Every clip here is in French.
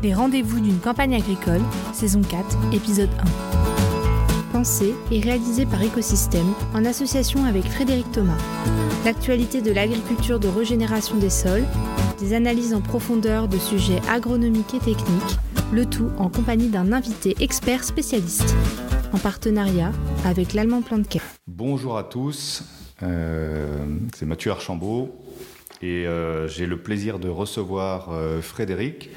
Les rendez-vous d'une campagne agricole, saison 4, épisode 1. Pensé et réalisé par Écosystème en association avec Frédéric Thomas. L'actualité de l'agriculture de régénération des sols, des analyses en profondeur de sujets agronomiques et techniques, le tout en compagnie d'un invité expert spécialiste. En partenariat avec l'Allemand Plantcare. Bonjour à tous, euh, c'est Mathieu Archambault et euh, j'ai le plaisir de recevoir euh, Frédéric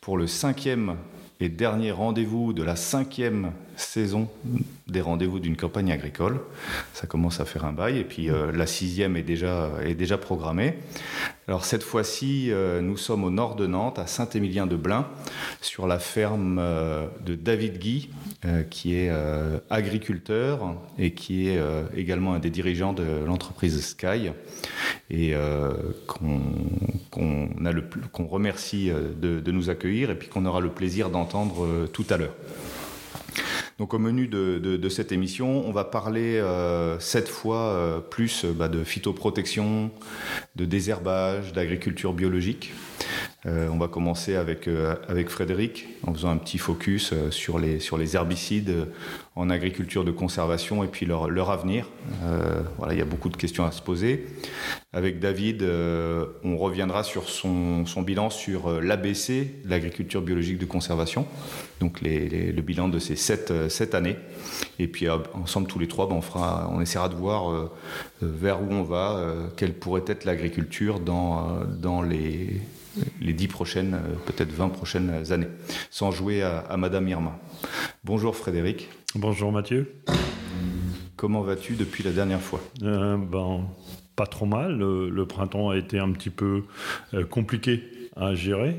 pour le cinquième et dernier rendez-vous de la cinquième saison des rendez-vous d'une campagne agricole. Ça commence à faire un bail et puis euh, la sixième est déjà, est déjà programmée. Alors cette fois-ci, euh, nous sommes au nord de Nantes, à Saint-Émilien-de-Blain, sur la ferme euh, de David Guy, qui est agriculteur et qui est également un des dirigeants de l'entreprise Sky et qu'on qu'on remercie de, de, nous accueillir et puis qu'on aura le plaisir d'entendre tout à l'heure. Donc au menu de, cette émission, on va parler euh, cette fois euh, plus bah, de phytoprotection, de désherbage, d'agriculture biologique. Euh, on va commencer avec, avec Frédéric en faisant un petit focus sur, les, sur les herbicides en agriculture de conservation et puis leur, avenir. il y a beaucoup de questions à se poser. Avec David, on reviendra sur son, bilan sur l'ABC, l'agriculture biologique de conservation, donc le bilan de ces sept, cette année. Et puis euh, ensemble tous les trois, ben, on, essaiera de voir euh, euh, vers où on va, quelle pourrait être l'agriculture dans les, les 10 prochaines, peut-être 20 prochaines années, sans jouer à, Madame Irma. Bonjour Frédéric. Bonjour Mathieu. Comment vas-tu depuis la dernière fois? Ben, Pas trop mal. Le, printemps a été un petit peu compliqué à gérer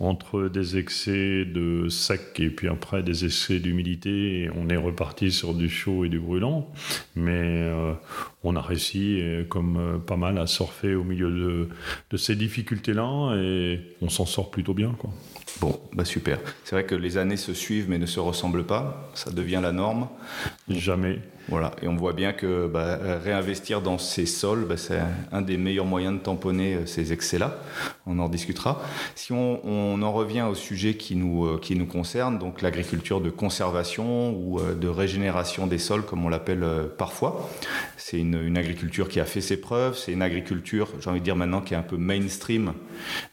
entre des excès de sec et puis après des excès d'humidité. On est reparti sur du chaud et du brûlant, mais euh, on a réussi, euh, comme euh, pas mal, à surfer au milieu de, de ces difficultés-là et on s'en sort plutôt bien. Quoi. Bon, bah super. C'est vrai que les années se suivent mais ne se ressemblent pas. Ça devient la norme. Jamais. Voilà, et on voit bien que bah, réinvestir dans ces sols, bah, c'est un des meilleurs moyens de tamponner euh, ces excès-là. On en discutera. Si on, en revient au sujet qui nous, euh, qui nous concerne, donc l'agriculture de conservation ou euh, de régénération des sols, comme on l'appelle parfois, c'est une, agriculture qui a fait ses preuves. C'est une agriculture, j'ai envie de dire maintenant, qui est un peu mainstream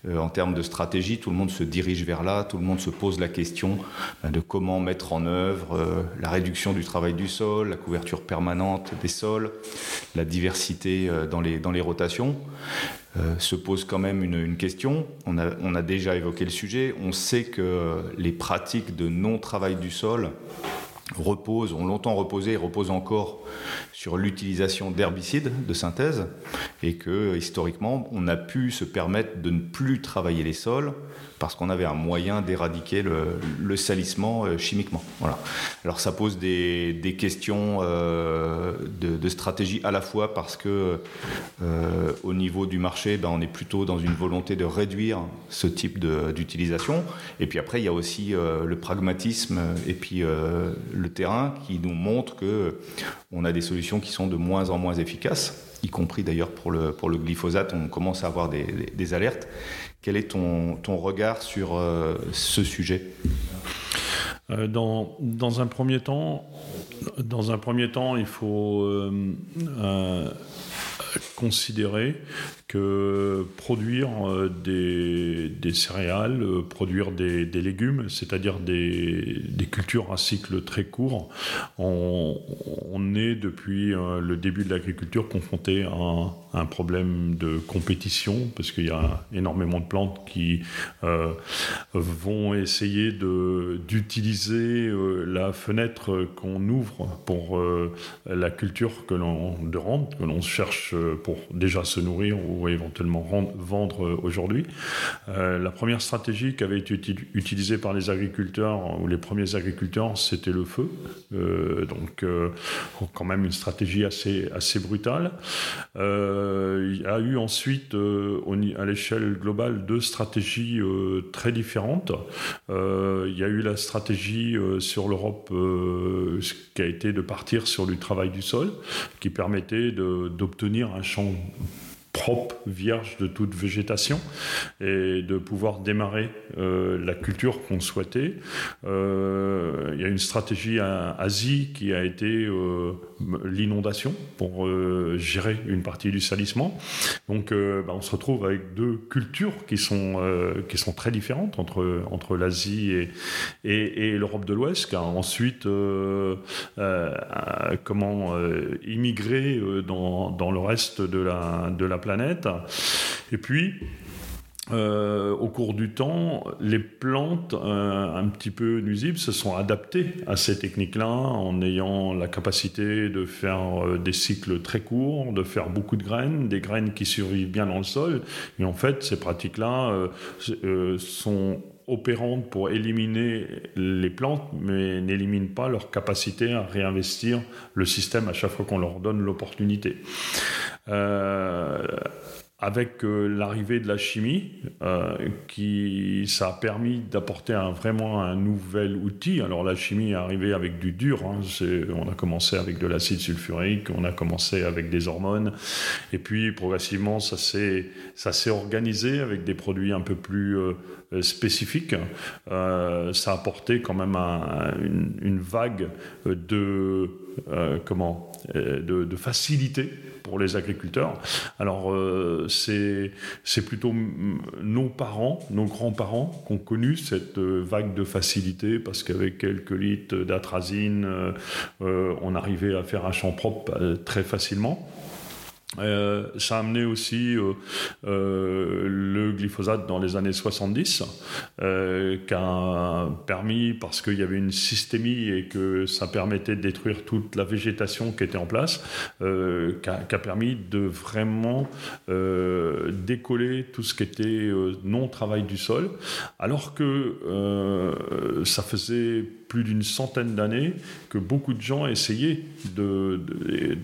en termes de stratégie. Tout le monde se dirige vers là, tout le monde se pose la question bah, de comment mettre en œuvre la réduction du travail du sol, la couverture permanente des sols, la diversité euh, dans les, dans les rotations, euh, se pose quand même une, question. On a, on a, déjà évoqué le sujet. On sait que les pratiques de non-travail du sol reposent, ont longtemps reposé et reposent encore sur l'utilisation d'herbicides de synthèse et que historiquement on a pu se permettre de ne plus travailler les sols parce qu'on avait un moyen d'éradiquer le, salissement euh, chimiquement. Voilà. Alors ça pose des, questions euh, de, stratégie à la fois parce que euh, au niveau du marché, ben, on est plutôt dans une volonté de réduire ce type d'utilisation. Et puis après, il y a aussi le pragmatisme et puis le terrain qui nous montre que on a des solutions qui sont de moins en moins efficaces y compris d'ailleurs pour le, pour le glyphosate, on commence à avoir des, des alertes. Quel est ton, ton regard sur euh, ce sujet? Euh, dans, dans, un premier temps, dans un premier temps, il faut euh, considérer que produire euh, des, céréales, euh, produire des, légumes, c'est-à-dire des, cultures à cycle très court, on, est depuis euh, le début de l'agriculture confronté à un, problème de compétition, parce qu'il y a énormément de plantes qui vont essayer d'utiliser la fenêtre qu'on ouvre pour la culture que que l'on cherche pour déjà se nourrir ou éventuellement vendre aujourd'hui. Euh, la première stratégie qui avait été utilisée par les agriculteurs ou les premiers agriculteurs, c'était le feu. Euh, donc, euh, quand même une stratégie assez, assez brutale. il y a eu ensuite, à l'échelle globale, deux stratégies très différentes. il y a eu la stratégie sur l'Europe qui a été de partir sur du travail du sol, qui permettait d'obtenir un champ propre, vierge de toute végétation, et de pouvoir démarrer la culture qu'on souhaitait. il y a une stratégie à Asie qui a été l'inondation pour gérer une partie du salissement. Donc bah, on se retrouve avec deux cultures qui sont, qui sont très différentes entre, entre l'Asie et, et, l'Europe de l'Ouest, qui a ensuite comment immigrer dans, dans, le reste de la, de la planète. Et puis, euh, au cours du temps, les plantes euh, un petit peu nuisibles se sont adaptées à ces techniques-là en ayant la capacité de faire euh, des cycles très courts, de faire beaucoup de graines, des graines qui survivent bien dans le sol. Et en fait, ces pratiques-là sont opérantes pour éliminer les plantes, mais n'éliminent pas leur capacité à réinvestir le système à chaque fois qu'on leur donne l'opportunité. Euh, avec euh, l'arrivée de la chimie, euh, qui ça a permis d'apporter vraiment un nouvel outil. Alors la chimie est arrivée avec du dur. Hein, on a commencé avec de l'acide sulfurique, on a commencé avec des hormones, et puis progressivement ça s'est ça s'est organisé avec des produits un peu plus euh, spécifiques. ça a apporté quand même une, vague de comment de facilité pour les agriculteurs. Alors, euh, c'est plutôt nos parents, nos grands-parents qui ont connu cette euh, vague de facilité parce qu'avec quelques litres d'atrazine, euh, on arrivait à faire un champ propre très facilement. Euh, ça a amené aussi euh, euh, le glyphosate dans les années 70, qui a permis, parce qu'il y avait une systémie et que ça permettait de détruire toute la végétation qui était en place, qui a, permis de vraiment décoller tout ce qui était non-travail du sol, alors que ça faisait plus d'une centaine d'années que beaucoup de gens essayaient de,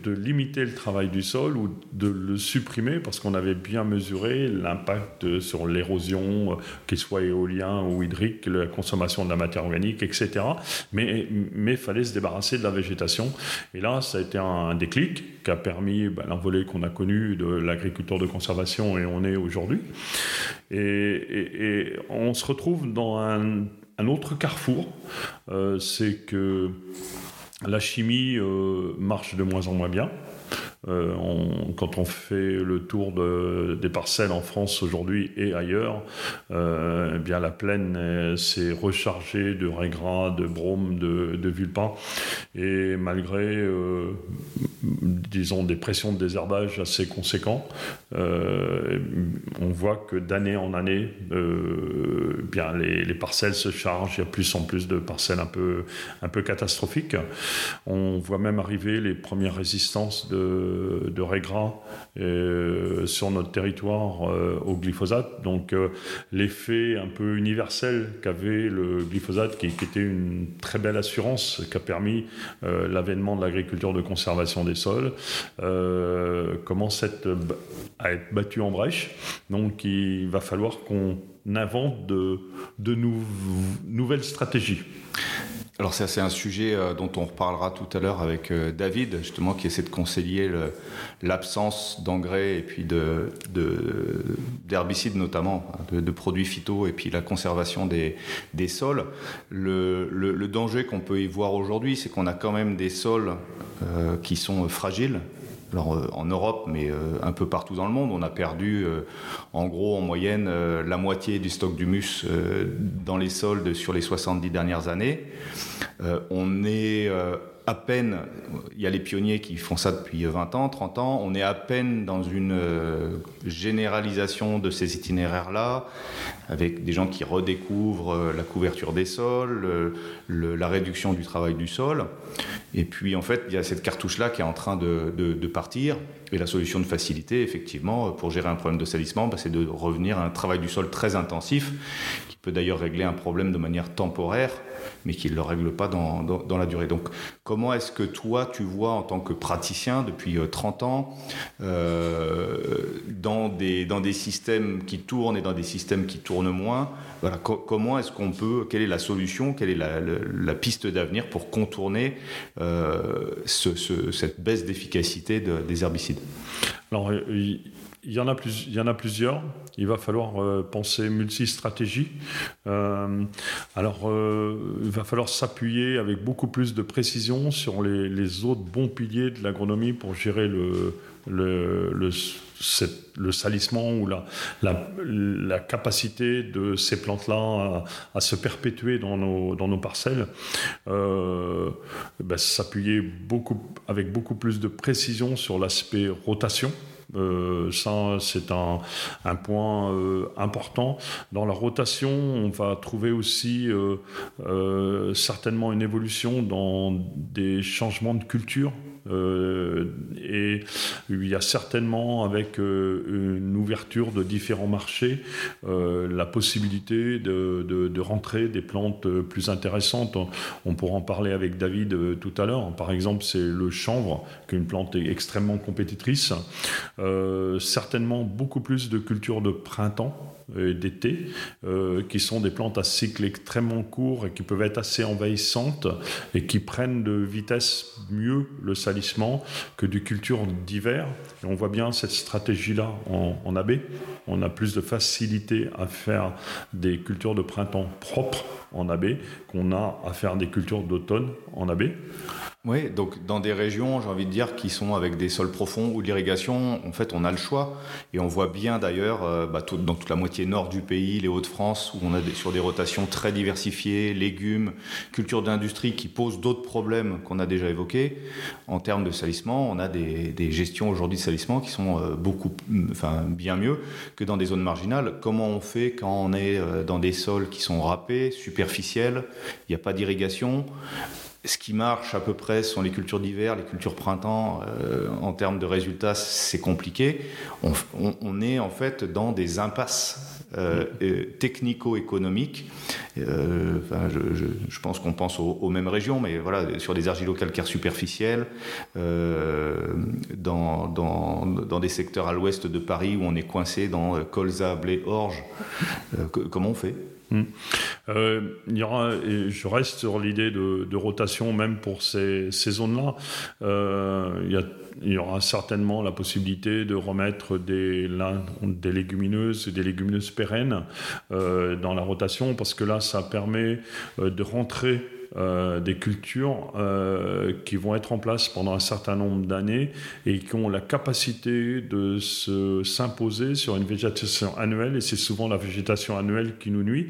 de, limiter le travail du sol ou de le supprimer parce qu'on avait bien mesuré l'impact sur l'érosion, euh, qu'il soit éolien ou hydrique, la consommation de la matière organique, etc. Mais il fallait se débarrasser de la végétation. Et là, ça a été un, déclic qui a permis ben, l'envolée qu'on a connue de l'agriculture de conservation et on est aujourd'hui. et on se retrouve dans un un autre carrefour, euh, c'est que la chimie euh, marche de moins en moins bien. Euh, quand on fait le tour des parcelles en France aujourd'hui et ailleurs, eh bien la plaine s'est rechargée de régras, de brome, de, de vulpin. Et malgré, disons, des pressions de désherbage assez conséquents, on voit que d'année en année, bien les, parcelles se chargent. Il y a plus en plus de parcelles un peu, un peu catastrophiques. On voit même arriver les premières résistances de de, régras euh, sur notre territoire euh, au glyphosate. Donc euh, l'effet un peu universel qu'avait le glyphosate, qui, était une très belle assurance, qui a permis l'avènement de l'agriculture de conservation des sols, commence à être, à être battu en brèche. Donc il va falloir qu'on invente de, nouvelles stratégies. Alors ça c'est un sujet euh, dont on reparlera tout à l'heure avec euh, David, justement, qui essaie de concilier l'absence d'engrais et puis d'herbicides de, notamment, hein, de, produits phyto et puis la conservation des, sols. Le, le, danger qu'on peut y voir aujourd'hui, c'est qu'on a quand même des sols euh, qui sont fragiles, euh, en Europe, mais euh, un peu partout dans le monde, on a perdu euh, en gros en moyenne la moitié du stock d'humus dans les sols sur les 70 dernières années. on est à peine, il y a les pionniers qui font ça depuis 20 ans, 30 ans, on est à peine dans une euh, généralisation de ces itinéraires-là, avec des gens qui redécouvrent euh, la couverture des sols, la réduction du travail du sol. Et puis en fait, il y a cette cartouche-là qui est en train de, partir. Et la solution de facilité, effectivement, pour gérer un problème de salissement, bah, c'est de revenir à un travail du sol très intensif, qui peut d'ailleurs régler un problème de manière temporaire mais qui ne le règle pas dans, dans, la durée. Donc, comment est-ce que toi, tu vois en tant que praticien depuis 30 euh, ans, euh, dans, des, dans des systèmes qui tournent et dans des systèmes qui tournent moins, voilà, comment est-ce qu'on peut, quelle est la solution, quelle est la, la, piste d'avenir pour contourner euh, ce, cette baisse d'efficacité de, des herbicides? Il y, en a plus, il y en a plusieurs. Il va falloir euh, penser multi-stratégie. Euh, alors, euh, il va falloir s'appuyer avec beaucoup plus de précision sur les, les autres bons piliers de l'agronomie pour gérer le, le, le, le salissement ou la, la, la, capacité de ces plantes-là à, à, se perpétuer dans nos, dans nos parcelles, euh, ben, s'appuyer beaucoup, avec beaucoup plus de précision sur l'aspect rotation. Euh, ça, c'est un, point euh, important. Dans la rotation, on va trouver aussi euh, euh certainement une évolution dans des changements de culture. Euh, et il y a certainement, avec une ouverture de différents marchés, la possibilité de, de, rentrer des plantes plus intéressantes. On pourra en parler avec David tout à l'heure. Par exemple, c'est le chanvre, qui est une plante extrêmement compétitrice. Euh, certainement beaucoup plus de cultures de printemps d'été, euh, qui sont des plantes à cycle extrêmement court et qui peuvent être assez envahissantes et qui prennent de vitesse mieux le salissement que des cultures d'hiver. Et on voit bien cette stratégie-là en, en. On a plus de facilité à faire des cultures de printemps propres en AB qu'on a à faire des cultures d'automne en AB. Oui, donc dans des régions, j'ai envie de dire, qui sont avec des sols profonds ou de l'irrigation, en fait, on a le choix. Et on voit bien d'ailleurs, euh, bah, dans toute la moitié nord du pays, les Hauts-de-France, où on a sur des rotations très diversifiées, légumes, cultures d'industrie qui posent d'autres problèmes qu'on a déjà évoqués. En termes de salissement, on a des, des gestions aujourd'hui de salissement qui sont euh, beaucoup, enfin, bien mieux que dans des zones marginales. Comment on fait quand on est euh, dans des sols qui sont râpés, superficiels, il n'y a pas d'irrigation ce qui marche à peu près sont les cultures d'hiver, les cultures printemps. Euh, en termes de résultats, c'est compliqué. On, est en fait dans des impasses euh, technico-économiques. Euh, je, pense qu'on pense aux, mêmes régions, mais sur des argilo-calcaires superficiels, dans, dans, dans, des secteurs à l'ouest de Paris où on est coincé dans colza, blé, orge. comment on fait? Mmh. Euh, il y aura, je reste sur l'idée de, rotation même pour ces, zones-là. Euh, il, y aura certainement la possibilité de remettre des, là, des légumineuses des légumineuses pérennes euh, dans la rotation parce que là, ça permet de rentrer euh, des cultures euh, qui vont être en place pendant un certain nombre d'années et qui ont la capacité de se s'imposer sur une végétation annuelle et c'est souvent la végétation annuelle qui nous nuit.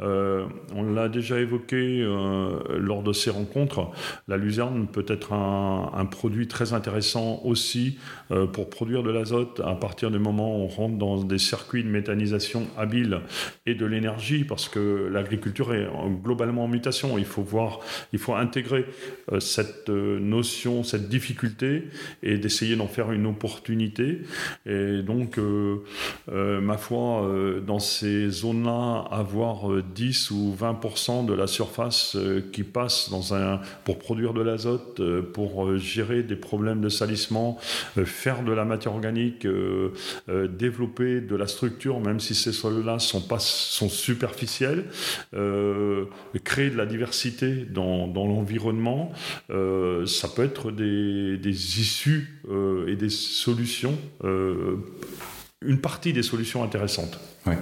Euh, on l'a déjà évoqué lors de ces rencontres. La luzerne peut être un, un produit très intéressant aussi pour produire de l'azote à partir du moment où on rentre dans des circuits de méthanisation habiles et de l'énergie parce que l'agriculture est globalement en mutation. Il faut voir il faut intégrer euh, cette euh, notion, cette difficulté et d'essayer d'en faire une opportunité. Et donc, euh, ma foi, dans ces zones-là, avoir 10 ou 20% de la surface qui passe dans un, pour produire de l'azote, pour gérer des problèmes de salissement, faire de la matière organique, développer de la structure, même si ces sols-là sont, sont superficiels, créer de la diversité dans, l'environnement, euh, ça peut être des, issues euh, et des solutions, euh, une partie des solutions intéressantes. Ouais.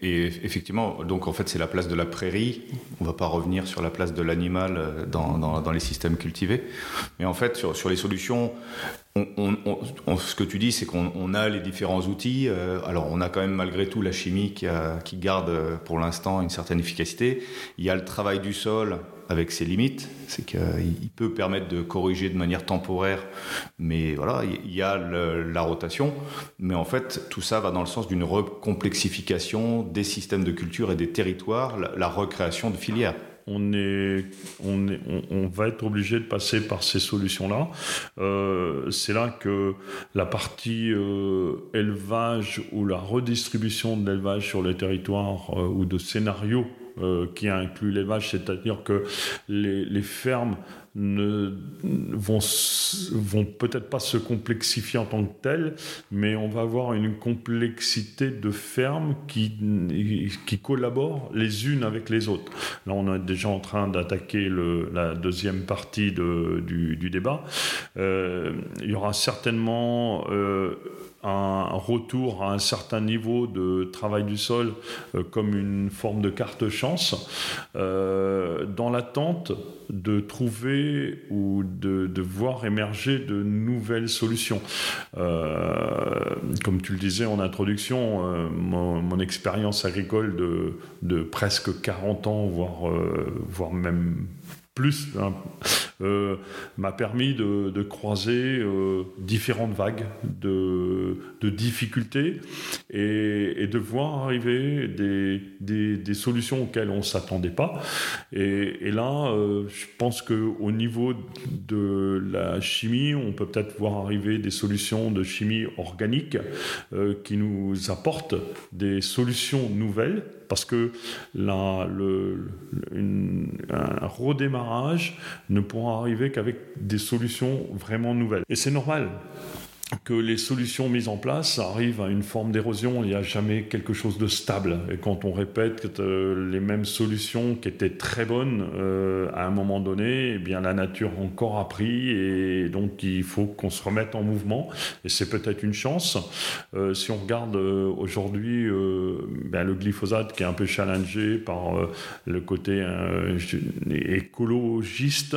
Et effectivement, donc en fait, c'est la place de la prairie. On ne va pas revenir sur la place de l'animal dans, les systèmes cultivés. Mais en fait, sur, les solutions, on, on, on, ce que tu dis, c'est qu'on a les différents outils. Alors, on a quand même malgré tout la chimie qui, garde pour l'instant une certaine efficacité. Il y a le travail du sol avec ses limites, c'est qu'il peut permettre de corriger de manière temporaire, mais voilà, il y a la rotation, mais en fait, tout ça va dans le sens d'une recomplexification des systèmes de culture et des territoires, la, recréation de filières on, est, on, est, on, va être obligé de passer par ces solutions-là. Euh, c'est là que la partie euh, élevage ou la redistribution de l'élevage sur le territoire euh, ou de scénarios euh, qui inclut l'élevage, c'est-à-dire que les, fermes ne vont, vont peut-être pas se complexifier en tant que telles, mais on va avoir une complexité de fermes qui, qui collaborent les unes avec les autres. Là, on est déjà en train d'attaquer la deuxième partie du, débat. Euh, il y aura certainement euh, un retour à un certain niveau de travail du sol euh, comme une forme de carte chance, euh, dans l'attente de trouver ou de, voir émerger de nouvelles solutions. Euh, comme tu le disais en introduction, mon, expérience agricole de, de, presque 40 ans, voire, voire même plus, hein, euh, m'a permis de, de croiser euh, différentes vagues de, de difficultés et, et, de voir arriver des, des, des solutions auxquelles on ne s'attendait pas. Et, et là, euh, je pense qu'au niveau de la chimie, on peut peut-être voir arriver des solutions de chimie organique euh, qui nous apportent des solutions nouvelles parce que redémarrage ne pourra arriver qu'avec des solutions vraiment nouvelles. Et c'est normal que les solutions mises en place arrivent à une forme d'érosion. Il n'y a jamais quelque chose de stable. Et quand on répète euh, les mêmes solutions qui étaient très bonnes euh, à un moment donné, eh bien la nature a encore appris et donc il faut qu'on se remette en mouvement. Et c'est peut-être une chance. Euh, si on regarde euh, aujourd'hui euh, ben, le glyphosate qui est un peu challengé par le côté écologiste,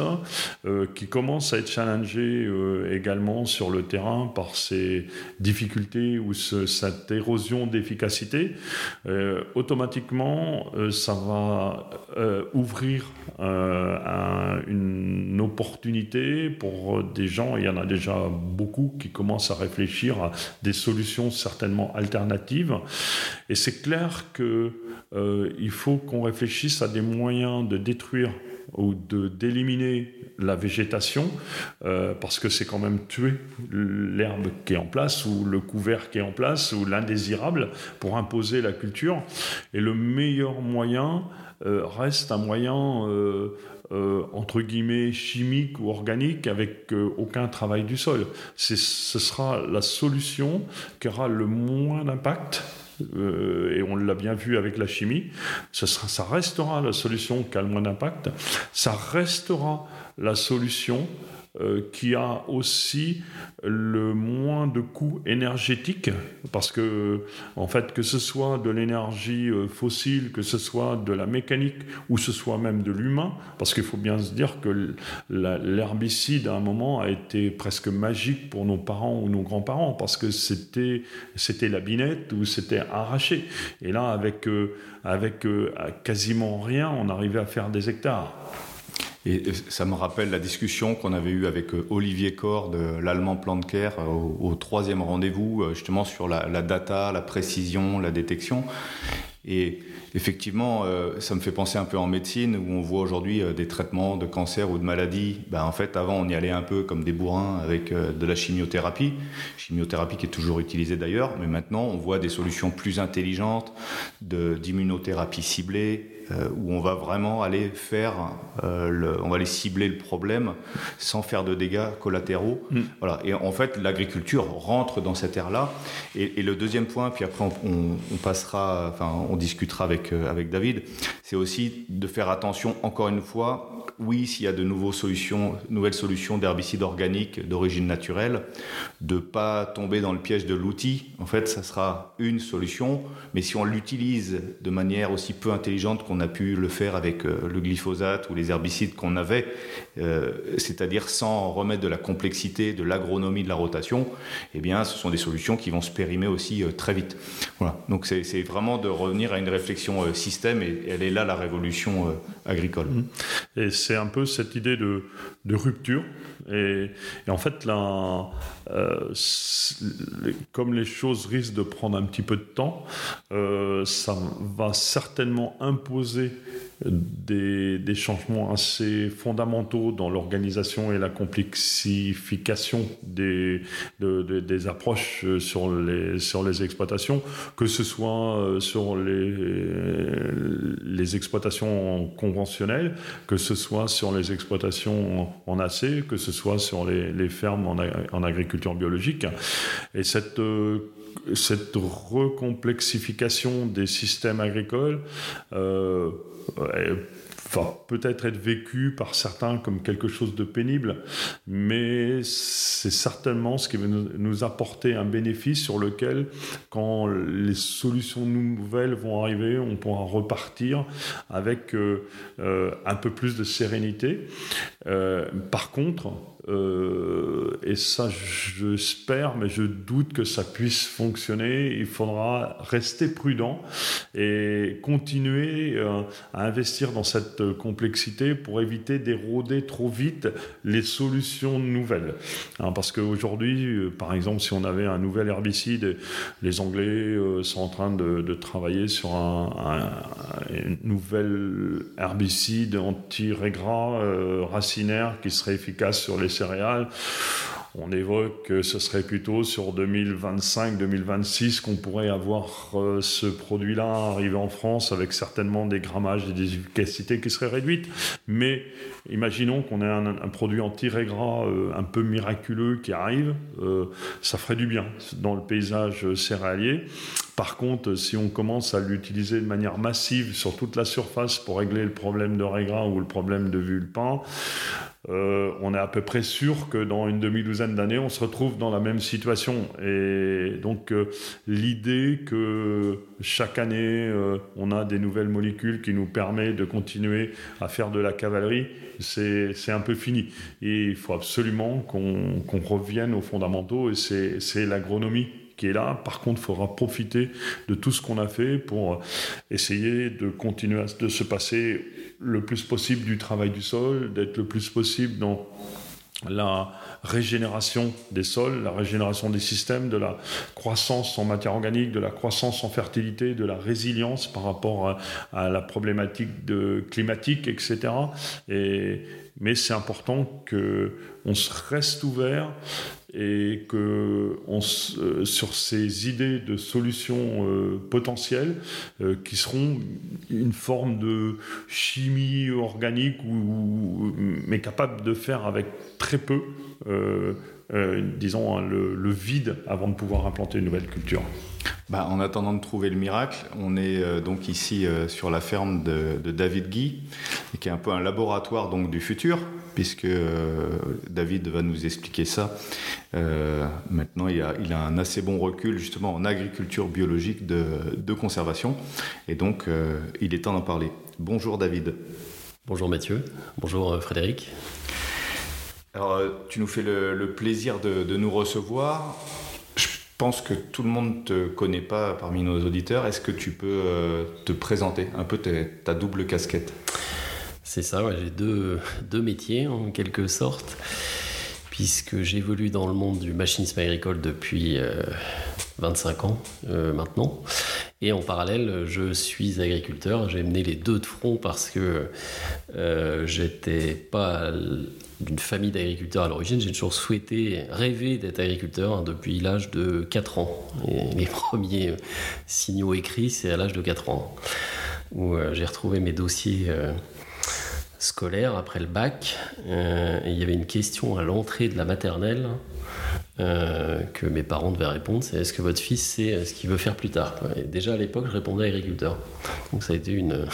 qui commence à être challengé également sur le terrain par ces difficultés ou ce, cette érosion d'efficacité, euh, automatiquement, euh, ça va euh, ouvrir un, une opportunité pour des gens, il y en a déjà beaucoup qui commencent à réfléchir à des solutions certainement alternatives. Et c'est clair qu'il il faut qu'on réfléchisse à des moyens de détruire ou d'éliminer la végétation, euh, parce que c'est quand même tuer l'herbe qui est en place, ou le couvert qui est en place, ou l'indésirable, pour imposer la culture. Et le meilleur moyen euh, reste un moyen... Euh, entre guillemets chimique ou organique avec aucun travail du sol. Ce sera la solution qui aura le moins d'impact et on l'a bien vu avec la chimie, ça, restera la solution qui a le moins d'impact, ça restera la solution euh, qui a aussi le moins de coûts énergétiques, parce que, en fait, que ce soit de l'énergie euh, fossile, que ce soit de la mécanique, ou ce soit même de l'humain, parce qu'il faut bien se dire que l'herbicide, à un moment, a été presque magique pour nos parents ou nos grands-parents, parce que c'était la binette ou c'était arraché. Et là, avec, euh, avec euh, quasiment rien, on arrivait à faire des hectares. Et ça me rappelle la discussion qu'on avait eue avec euh, Olivier Corr de l'allemand Plantcare euh, au, au troisième rendez-vous, euh, justement sur la, la, data, la précision, la détection. Et effectivement, ça me fait penser un peu en médecine où on voit aujourd'hui des traitements de cancer ou de maladies. Ben, en fait, avant, on y allait un peu comme des bourrins avec de la chimiothérapie, chimiothérapie qui est toujours utilisée d'ailleurs, mais maintenant, on voit des solutions plus intelligentes d'immunothérapie ciblée, euh, où on va vraiment aller faire, euh, le, on va aller cibler le problème sans faire de dégâts collatéraux. Mm. Voilà. Et en fait, l'agriculture rentre dans cette ère-là. Et, et, le deuxième point, puis après on, on, on passera, enfin on discutera avec euh, avec David, c'est aussi de faire attention encore une fois oui, s'il y a de solutions, nouvelles solutions d'herbicides organiques d'origine naturelle, de pas tomber dans le piège de l'outil. En fait, ça sera une solution, mais si on l'utilise de manière aussi peu intelligente qu'on a pu le faire avec euh, le glyphosate ou les herbicides qu'on avait, euh, c'est-à-dire sans remettre de la complexité, de l'agronomie, de la rotation, eh bien, ce sont des solutions qui vont se périmer aussi euh, très vite. Voilà. Donc, c'est vraiment de revenir à une réflexion système, et elle est là la révolution agricole. Et c'est un peu cette idée de, rupture. Et, en fait, euh, comme les choses risquent de prendre un petit peu de temps, euh, ça va certainement imposer des, des, changements assez fondamentaux dans l'organisation et la complexification des, de, de, des approches sur les, sur les exploitations, que ce soit sur les, les exploitations qu'on conventionnels, que ce soit sur les exploitations en, AC, que ce soit sur les, fermes en, agriculture biologique. Et cette cette recomplexification des systèmes agricoles euh, va peut-être être vécu par certains comme quelque chose de pénible, mais c'est certainement ce qui va nous apporter un bénéfice sur lequel, quand les solutions nouvelles vont arriver, on pourra repartir avec euh, euh, un peu plus de sérénité. Euh, par contre, et ça j'espère, mais je doute que ça puisse fonctionner, il faudra rester prudent et continuer à investir dans cette complexité pour éviter d'éroder trop vite les solutions nouvelles. Hein, parce qu'aujourd'hui, euh, par exemple, si on avait un nouvel herbicide, les Anglais euh, sont en train de, travailler sur un, nouvel herbicide anti-régras euh, racinaire qui serait efficace sur les On évoque que ce serait plutôt sur 2025-2026 qu'on pourrait avoir euh, ce produit-là arrivé en France avec certainement des grammages et des efficacités qui seraient réduites. Mais imaginons qu'on ait un, produit anti-régras euh, un peu miraculeux qui arrive, euh, ça ferait du bien dans le paysage céréalier. Par contre, si on commence à l'utiliser de manière massive sur toute la surface pour régler le problème de régras ou le problème de vulpin, euh, on est à peu près sûr que dans une demi-douzaine d'années, on se retrouve dans la même situation. Et donc, euh, l'idée que chaque année, euh, on a des nouvelles molécules qui nous permettent de continuer à faire de la cavalerie, c'est un peu fini. Et il faut absolument qu'on revienne aux fondamentaux, et c'est l'agronomie qui est là. Par contre, il faudra profiter de tout ce qu'on a fait pour essayer de continuer à de se passer le plus possible du travail du sol, d'être le plus possible dans la régénération des sols, la régénération des systèmes, de la croissance en matière organique, de la croissance en fertilité, de la résilience par rapport à, la problématique de climatique, etc. Et, mais c'est important qu'on reste ouvert et que euh, sur ces idées de solutions euh, potentielles euh, qui seront une forme de chimie organique mais capable de faire avec très peu disons hein, le, vide avant de pouvoir implanter une nouvelle culture. Bah, en attendant de trouver le miracle, on est donc ici sur la ferme de, de, David Guy, qui est un peu un laboratoire donc du futur, puisque euh, David va nous expliquer ça. Euh, maintenant, il a, il a, un assez bon recul justement en agriculture biologique de, conservation, et donc euh, il est temps d'en parler. Bonjour David. Bonjour Mathieu. Bonjour Frédéric. Alors, tu nous fais le, plaisir de, nous recevoir. Je pense que tout le monde ne te connaît pas parmi nos auditeurs. Est-ce que tu peux te présenter un peu ta double casquette? C'est ça, j'ai deux, métiers en quelque sorte, puisque j'évolue dans le monde du machinisme agricole depuis 25 euh, ans euh, maintenant. Et en parallèle, je suis agriculteur. J'ai mené les deux de front parce que euh, j'étais pas d'une famille d'agriculteurs à l'origine. J'ai toujours souhaité, rêvé d'être agriculteur hein, depuis l'âge de 4 ans. Et les premiers signaux écrits, c'est à l'âge de 4 ans, où j'ai retrouvé mes dossiers scolaire après le bac. Euh, il y avait une question à l'entrée de la maternelle euh, que mes parents devaient répondre c'est est-ce que votre fils sait euh, ce qu'il veut faire plus tard? Déjà à l'époque, je répondais agriculteur. Donc ça a été une,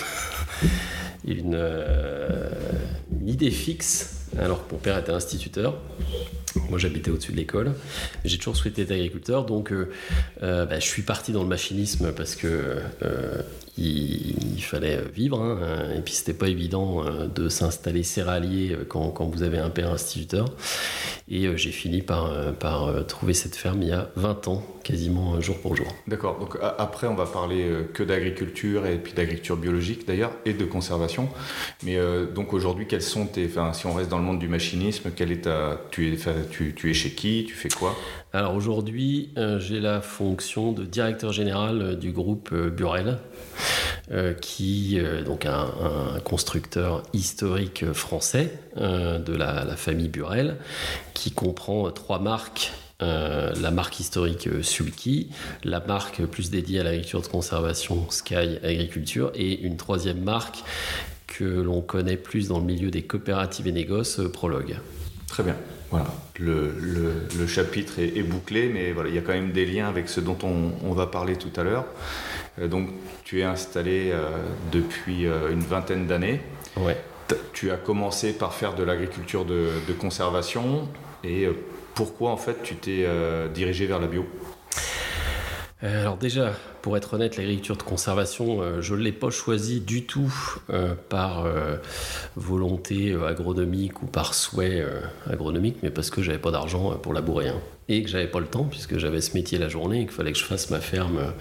une, idée fixe alors que mon père était instituteur. Moi, j'habitais au-dessus de l'école. J'ai toujours souhaité être agriculteur, donc bah, je suis parti dans le machinisme parce que il, fallait vivre, hein, et puis c'était pas évident de s'installer céréalier quand, quand, vous avez un père instituteur. Et j'ai fini par, par trouver cette ferme il y a 20 ans, quasiment jour pour jour. D'accord. Donc après, on va parler que d'agriculture et puis d'agriculture biologique d'ailleurs et de conservation. Mais donc aujourd'hui, quels sont tes, si on reste dans le monde du machinisme, quel est ta, tu es tu, es chez qui Tu fais quoi? Alors aujourd'hui, euh, j'ai la fonction de directeur général euh, du groupe euh, Burel, qui donc un, constructeur historique français de la, la, famille Burel, qui comprend trois marques la marque historique Sulky, la marque plus dédiée à l'agriculture de conservation Sky Agriculture et une troisième marque que l'on connaît plus dans le milieu des coopératives et négoces, Prologue. Très bien. Voilà, le, le, chapitre est, bouclé, mais voilà, il y a quand même des liens avec ce dont on, on va parler tout à l'heure. donc, tu es installé depuis une vingtaine d'années. Ouais. Tu as commencé par faire de l'agriculture de, de, conservation et pourquoi en fait tu t'es dirigé vers la bio? Euh, alors déjà, pour être honnête, l'agriculture de conservation, euh, je ne l'ai pas choisie du tout euh, par volonté agronomique ou par souhait agronomique, mais parce que j'avais pas d'argent pour labourer. Hein. Et que j'avais pas le temps, puisque j'avais ce métier la journée et qu'il fallait que je fasse ma ferme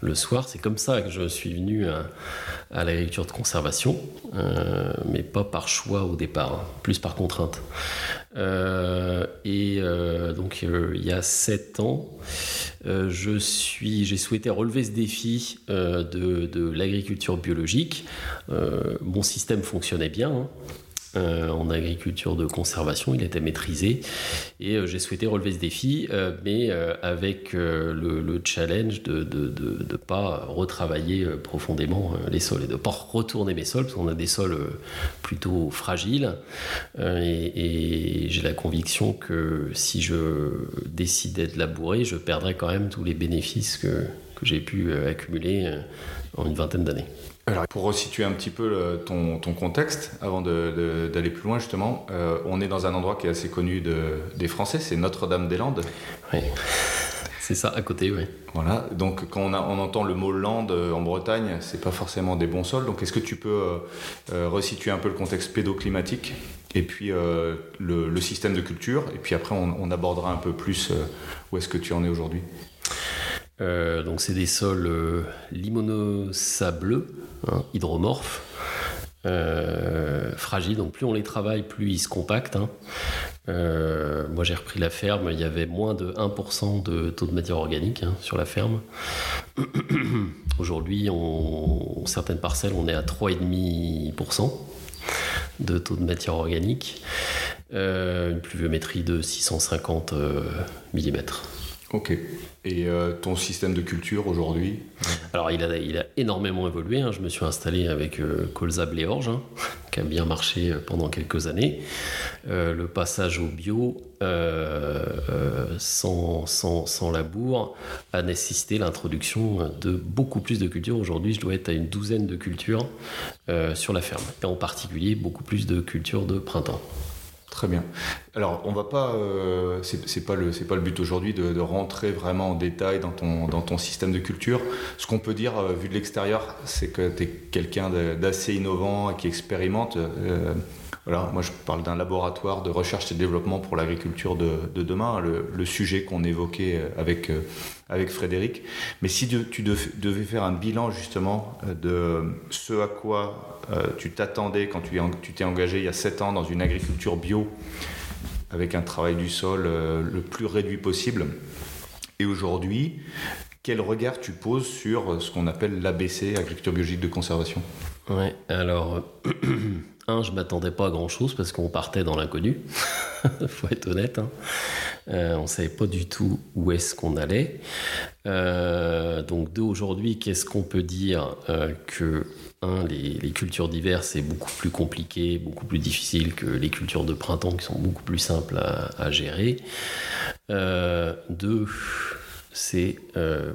le soir. C'est comme ça que je suis venu à, l'agriculture de conservation, mais pas par choix au départ, hein, plus par contrainte. et donc il y a sept ans, euh, je suis, j'ai souhaité relever ce défi euh, de, l'agriculture biologique. Euh, mon système fonctionnait bien. Hein. Euh, en agriculture de conservation, il était maîtrisé. Et euh, j'ai souhaité relever ce défi, euh, mais avec le, challenge de ne pas retravailler profondément les sols et de ne pas retourner mes sols, parce qu'on a des sols plutôt fragiles. et, j'ai la conviction que si je décidais de labourer, je perdrais quand même tous les bénéfices que, que j'ai pu accumuler en une vingtaine d'années. Alors, pour resituer un petit peu ton, contexte, avant d'aller plus loin justement, euh, on est dans un endroit qui est assez connu des Français, c'est Notre-Dame-des-Landes. Oui, c'est ça, à côté, oui. Voilà, donc quand on, entend le mot Landes euh, en Bretagne, c'est pas forcément des bons sols. Donc est-ce que tu peux euh, resituer un peu le contexte pédoclimatique et puis le, système de culture, et puis après on, on abordera un peu plus où est-ce que tu en es aujourd'hui? Euh, donc c'est des sols euh, limono-sableux, hein, hydromorphes, euh, fragiles. Donc plus on les travaille, plus ils se compactent. Hein. moi j'ai repris la ferme, il y avait moins de 1% de taux de matière organique hein, sur la ferme. Aujourd'hui, on, certaines parcelles, on est à 3,5% de taux de matière organique. une pluviométrie de 650 mm. Ok. Et euh, ton système de culture aujourd'hui? Alors il a, énormément évolué. Hein. Je me suis installé avec euh, Colza Bléorge, hein, qui a bien marché euh, pendant quelques années. le passage au bio sans, sans, sans, labour a nécessité l'introduction de beaucoup plus de cultures. Aujourd'hui, je dois être à une douzaine de cultures sur la ferme. Et en particulier, beaucoup plus de cultures de printemps. Très bien. Alors, on va pas, euh, c'est pas le, c'est pas le but aujourd'hui de, rentrer vraiment en détail dans ton, dans ton système de culture. Ce qu'on peut dire, euh, vu de l'extérieur, c'est que tu es quelqu'un d'assez innovant qui expérimente. Euh, voilà, moi je parle d'un laboratoire de recherche et développement pour l'agriculture de, demain, le, sujet qu'on évoquait avec, avec Frédéric. Mais si tu devais faire un bilan justement de ce à quoi tu t'attendais quand tu t'es engagé il y a 7 ans dans une agriculture bio, avec un travail du sol le plus réduit possible, et aujourd'hui, quel regard tu poses sur ce qu'on appelle l'ABC, agriculture biologique de conservation? Ouais, alors un, je m'attendais pas à grand chose parce qu'on partait dans l'inconnu, faut être honnête. Hein. Euh, on savait pas du tout où est-ce qu'on allait. Euh, donc deux, aujourd'hui, qu'est-ce qu'on peut dire euh, que un, les, cultures diverses c'est beaucoup plus compliqué, beaucoup plus difficile que les cultures de printemps qui sont beaucoup plus simples à, à gérer. deux, c'est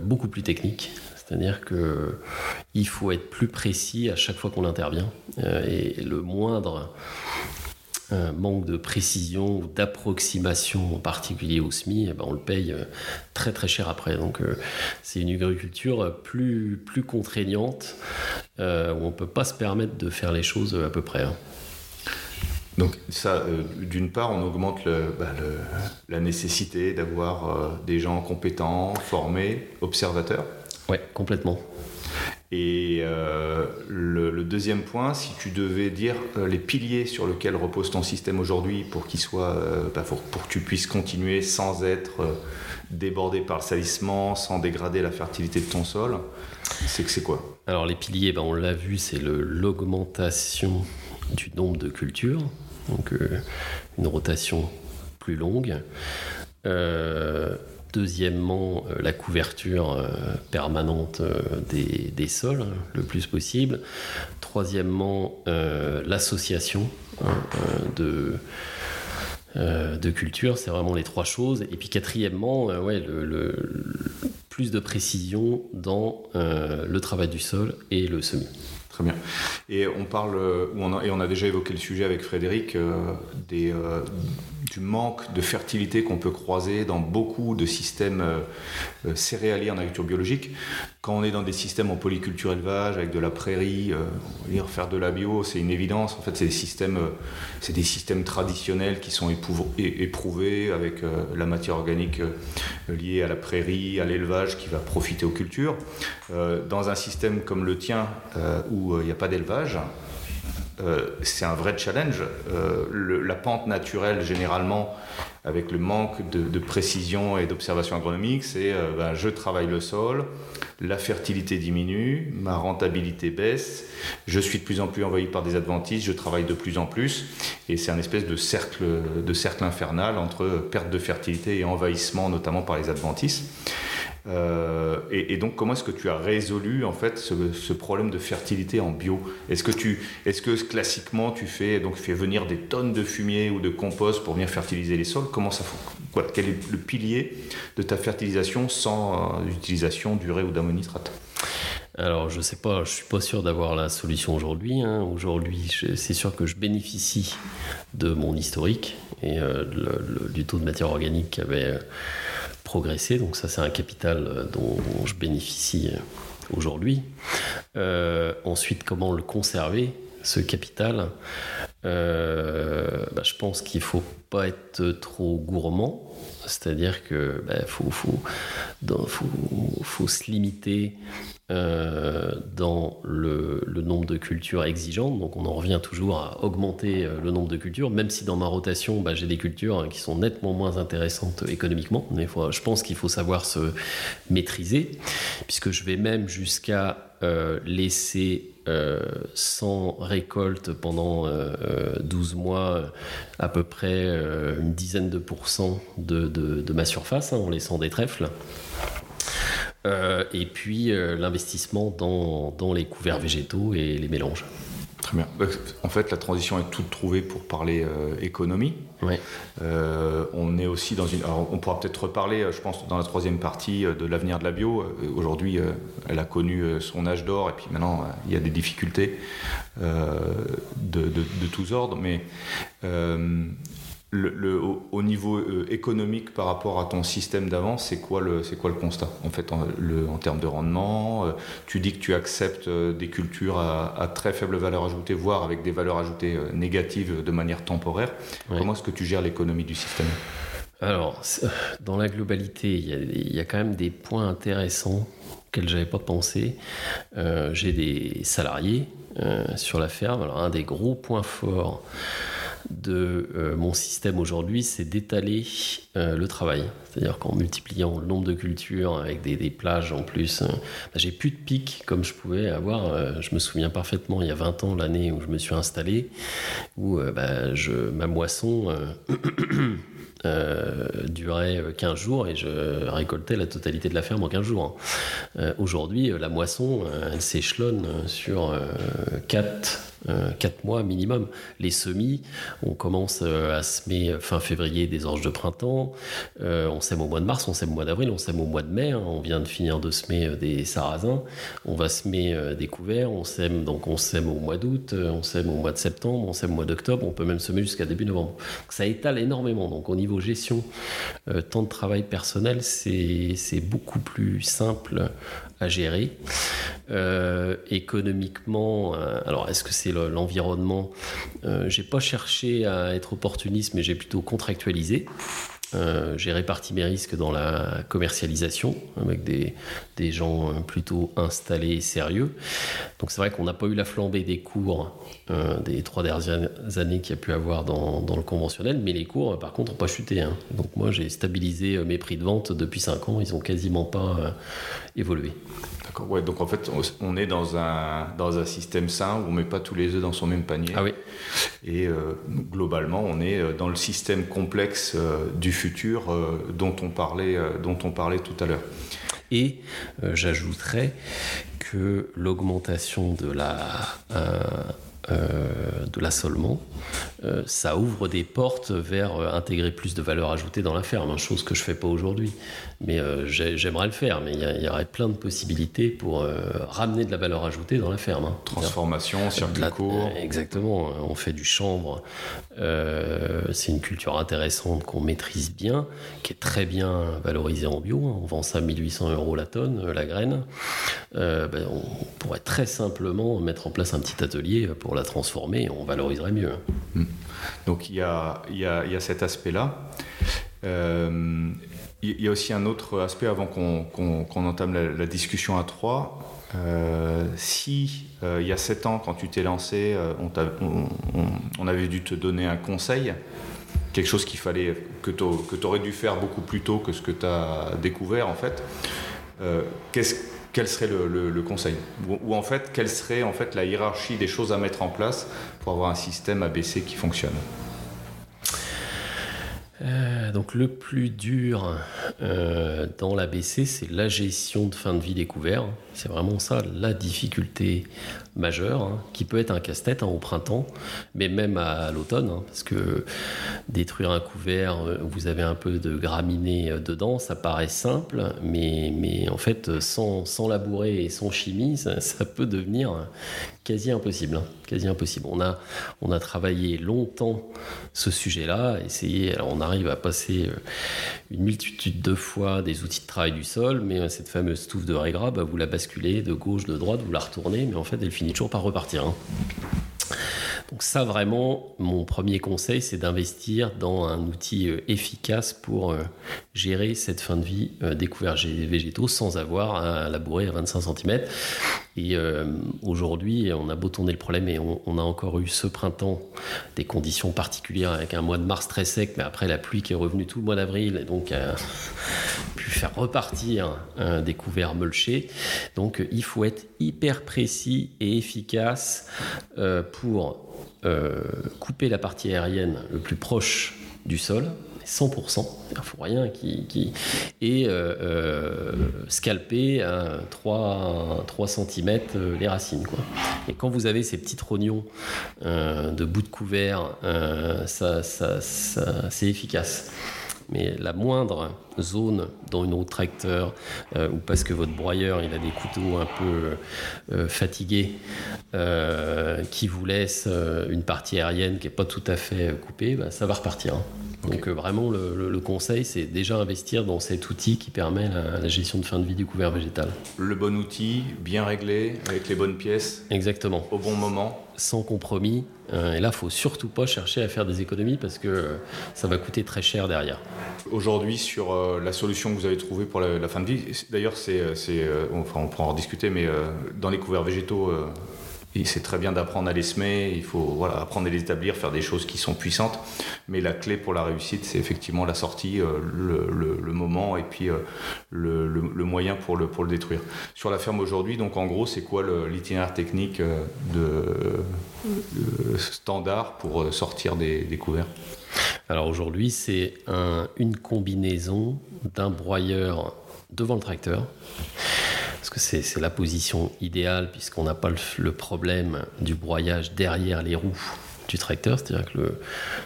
beaucoup plus technique. C'est-à-dire qu'il faut être plus précis à chaque fois qu'on intervient. Euh, et le moindre euh, manque de précision ou d'approximation, en particulier au SMI, eh ben, on le paye euh, très très cher après. Donc c'est une agriculture plus, plus contraignante où on ne peut pas se permettre de faire les choses à peu près. Hein. Donc ça, d'une part, on augmente bah, la nécessité d'avoir des gens compétents, formés, observateurs? Ouais, complètement. Et euh, le, deuxième point, si tu devais dire euh, les piliers sur lesquels repose ton système aujourd'hui pour qu'il soit, euh, bah, pour, que tu puisses continuer sans être débordé par le salissement, sans dégrader la fertilité de ton sol, c'est que c'est quoi? Alors les piliers, bah, on l'a vu, c'est l'augmentation du nombre de cultures, donc une rotation plus longue Deuxièmement, la couverture permanente des, des, sols, hein, le plus possible. Troisièmement, l'association hein, de euh, de culture, c'est vraiment les trois choses. Et puis quatrièmement, euh, ouais, plus de précision dans euh, le travail du sol et le semis. Très bien. Et on parle, et on a déjà évoqué le sujet avec Frédéric, des, du manque de fertilité qu'on peut croiser dans beaucoup de systèmes céréaliers en agriculture biologique. Quand on est dans des systèmes en polyculture élevage, avec de la prairie, euh, faire de la bio, c'est une évidence. En fait, c'est des systèmes, euh, c'est des systèmes traditionnels qui sont éprouvés avec euh, la matière organique euh, liée à la prairie, à l'élevage qui va profiter aux cultures. dans un système comme le tien, où il n'y a pas d'élevage, c'est un vrai challenge. la pente naturelle, généralement, avec le manque de, précision et d'observation agronomique, c'est ben, je travaille le sol, la fertilité diminue, ma rentabilité baisse, je suis de plus en plus envahi par des adventistes, je travaille de plus en plus, et c'est un espèce de cercle, de cercle infernal entre perte de fertilité et envahissement, notamment par les adventistes. Euh, et, donc, comment est-ce que tu as résolu en fait ce, problème de fertilité en bio? Est-ce que tu, est-ce que classiquement tu fais donc venir des tonnes de fumier ou de compost pour venir fertiliser les sols? Comment ça fonctionne? Quel est le pilier de ta fertilisation sans euh, utilisation d'urée ou d'ammonitrate? Alors, je sais pas, je suis pas sûr d'avoir la solution aujourd'hui. Hein. Aujourd'hui, c'est sûr que je bénéficie de mon historique et euh, du taux de matière organique qui avait Donc ça, c'est un capital euh, dont, je bénéficie euh, aujourd'hui. Euh, ensuite, comment le conserver, ce capital? Bah, Je pense qu'il ne faut pas être trop gourmand. C'est-à-dire que bah, faut, faut, faut, se limiter euh, dans le, nombre de cultures exigeantes. Donc on en revient toujours à augmenter euh, le nombre de cultures, même si dans ma rotation, bah, j'ai des cultures hein, qui sont nettement moins intéressantes économiquement. Mais je pense qu'il faut savoir se maîtriser, puisque je vais même jusqu'à euh, laisser sans récolte pendant 12 mois à peu près une dizaine de pourcents de, ma surface hein, en laissant des trèfles. Euh, et puis euh, l'investissement dans, les couverts végétaux et les mélanges. Très bien. En fait, la transition est toute trouvée pour parler euh, économie. Ouais. on est aussi dans une. Alors, on pourra peut-être reparler, je pense, dans la troisième partie de l'avenir de la bio. Aujourd'hui, elle a connu son âge d'or et puis maintenant, il y a des difficultés de, de, de, tous ordres. Mais le, au, niveau euh, économique par rapport à ton système d'avant, c'est quoi le c'est quoi le constat en fait en, le, en termes de rendement euh, Tu dis que tu acceptes euh, des cultures à, très faible valeur ajoutée, voire avec des valeurs ajoutées négatives de manière temporaire. Comment est-ce que tu gères l'économie du système? Alors, dans la globalité, il y, a, quand même des points intéressants auxquels j'avais pas pensé. J'ai des salariés sur la ferme. Alors, un des gros points forts de euh, mon système aujourd'hui, c'est d'étaler euh, le travail. C'est-à-dire qu'en multipliant le nombre de cultures avec des, plages en plus, euh, bah, j'ai plus de pics comme je pouvais avoir. je me souviens parfaitement, il y a 20 ans, l'année où je me suis installé, où bah, ma moisson durait 15 jours et je récoltais la totalité de la ferme en 15 jours. Aujourd'hui, la moisson, elle s'échelonne sur 4 4 euh, mois minimum. Les semis, on commence euh, à semer fin février des orges de printemps, euh, on sème au mois de mars, on sème au mois d'avril, on sème au mois de mai, hein. on vient de finir de semer des sarrasins, on va semer des couverts, on sème, donc on sème au mois d'août, on sème au mois de septembre, on sème au mois d'octobre, on peut même semer jusqu'à début novembre. ça étale énormément. Donc au niveau gestion, temps de travail personnel, c'est beaucoup plus simple gérer. Euh, économiquement, euh, alors est-ce que c'est l'environnement? Euh, J'ai pas cherché à être opportuniste, mais j'ai plutôt contractualisé. j'ai réparti mes risques dans la commercialisation avec des, des gens plutôt installés et sérieux. Donc c'est vrai qu'on n'a pas eu la flambée des cours des trois dernières années qu'il y a pu avoir dans, dans, le conventionnel, mais les cours par contre n'ont pas chuté. Hein. Donc moi j'ai stabilisé mes prix de vente depuis 5 ans, ils n'ont quasiment pas évolué. D'accord, ouais, donc en fait, on est dans un, dans un système sain où on ne met pas tous les œufs dans son même panier. Ah oui. Et euh, globalement, on est dans le système complexe du futur dont, on parlait, dont on parlait tout à l'heure. Et j'ajouterais que l'augmentation de la euh, de l'assolement, euh, ça ouvre des portes vers euh, intégrer plus de valeur ajoutée dans la ferme, hein, chose que je fais pas aujourd'hui. Mais j'aimerais le faire, mais il y, aurait plein de possibilités pour ramener de la valeur ajoutée dans la ferme. Hein. Transformation, circuit court. Exactement, on fait du chanvre. c'est une culture intéressante qu'on maîtrise bien, qui est très bien valorisée en bio. Hein. On vend ça à 1800 euros la tonne, la graine. Ben, on pourrait très simplement mettre en place un petit atelier pour la transformer, on valoriserait mieux. Hmm. Donc il y a, y, a, y a, cet aspect-là. Euh, il y a aussi un autre aspect avant qu'on entame la, discussion à trois. Euh, si euh, il y a sept ans, quand tu t'es lancé, on, on, avait dû te donner un conseil, quelque chose qu'il fallait que tu aurais dû faire beaucoup plus tôt que ce que tu as découvert en fait. Qu'est-ce quel serait le, conseil ou, en fait, quelle serait en fait la hiérarchie des choses à mettre en place pour avoir un système ABC qui fonctionne? Euh, donc le plus dur euh, dans l'ABC, c'est la gestion de fin de vie des couverts. C'est vraiment ça la difficulté majeure, hein, qui peut être un casse-tête hein, au printemps, mais même à, l'automne, hein, parce que détruire un couvert, euh, vous avez un peu de graminées euh, dedans, ça paraît simple, mais, en fait, sans, sans labourer et sans chimie, ça, peut devenir quasi impossible. quasi impossible. On a, travaillé longtemps ce sujet-là, essayé, alors on arrive à passer euh, une multitude de fois des outils de travail du sol, mais cette fameuse touffe de régras, bah, vous la de gauche, de droite, vous la retournez, mais en fait, elle finit finit toujours par repartir. Hein. Donc ça vraiment, mon premier conseil, c'est d'investir dans un outil euh, efficace pour euh, gérer cette fin de vie euh, des couverts végétaux sans avoir à labourer à 25 cm. Et aujourd'hui, on a beau tourner le problème et on, a encore eu ce printemps des conditions particulières avec un mois de mars très sec, mais après la pluie qui est revenue tout le mois d'avril, et donc a pu faire repartir des couverts mulchés. Donc il faut être hyper précis et efficace pour euh, couper la partie aérienne le plus proche du sol, 100%, il faut rien qui, et euh, euh, scalper à 3, 3 cm les racines. Quoi. Et quand vous avez ces petits rognons de bout de couvert, ça, ça, c'est efficace mais la moindre zone dans une route tracteur euh, ou parce que votre broyeur il a des couteaux un peu euh, fatigués euh, qui vous laisse une partie aérienne qui n'est pas tout à fait coupée, bah, ça va repartir. Donc vraiment le, conseil c'est déjà investir dans cet outil qui permet la, gestion de fin de vie du couvert végétal. Le bon outil, bien réglé, avec les bonnes pièces. Exactement. Au bon moment. Sans compromis. et là, il faut surtout pas chercher à faire des économies parce que ça va coûter très cher derrière aujourd'hui sur euh, la solution que vous avez trouvée pour la, fin de vie. D'ailleurs, c'est, euh, euh, enfin, on pourra en discuter, mais dans les couverts végétaux, c'est très bien d'apprendre à les semer, il faut voilà, apprendre à les établir, faire des choses qui sont puissantes. Mais la clé pour la réussite, c'est effectivement la sortie, le, moment et puis le, moyen pour le, pour le détruire. Sur la ferme aujourd'hui, donc en gros, c'est quoi l'itinéraire technique de, standard pour sortir des couverts? Alors aujourd'hui, c'est une combinaison d'un broyeur devant le tracteur, parce que c'est la position idéale, puisqu'on n'a pas le, problème du broyage derrière les roues du tracteur, c'est-à-dire que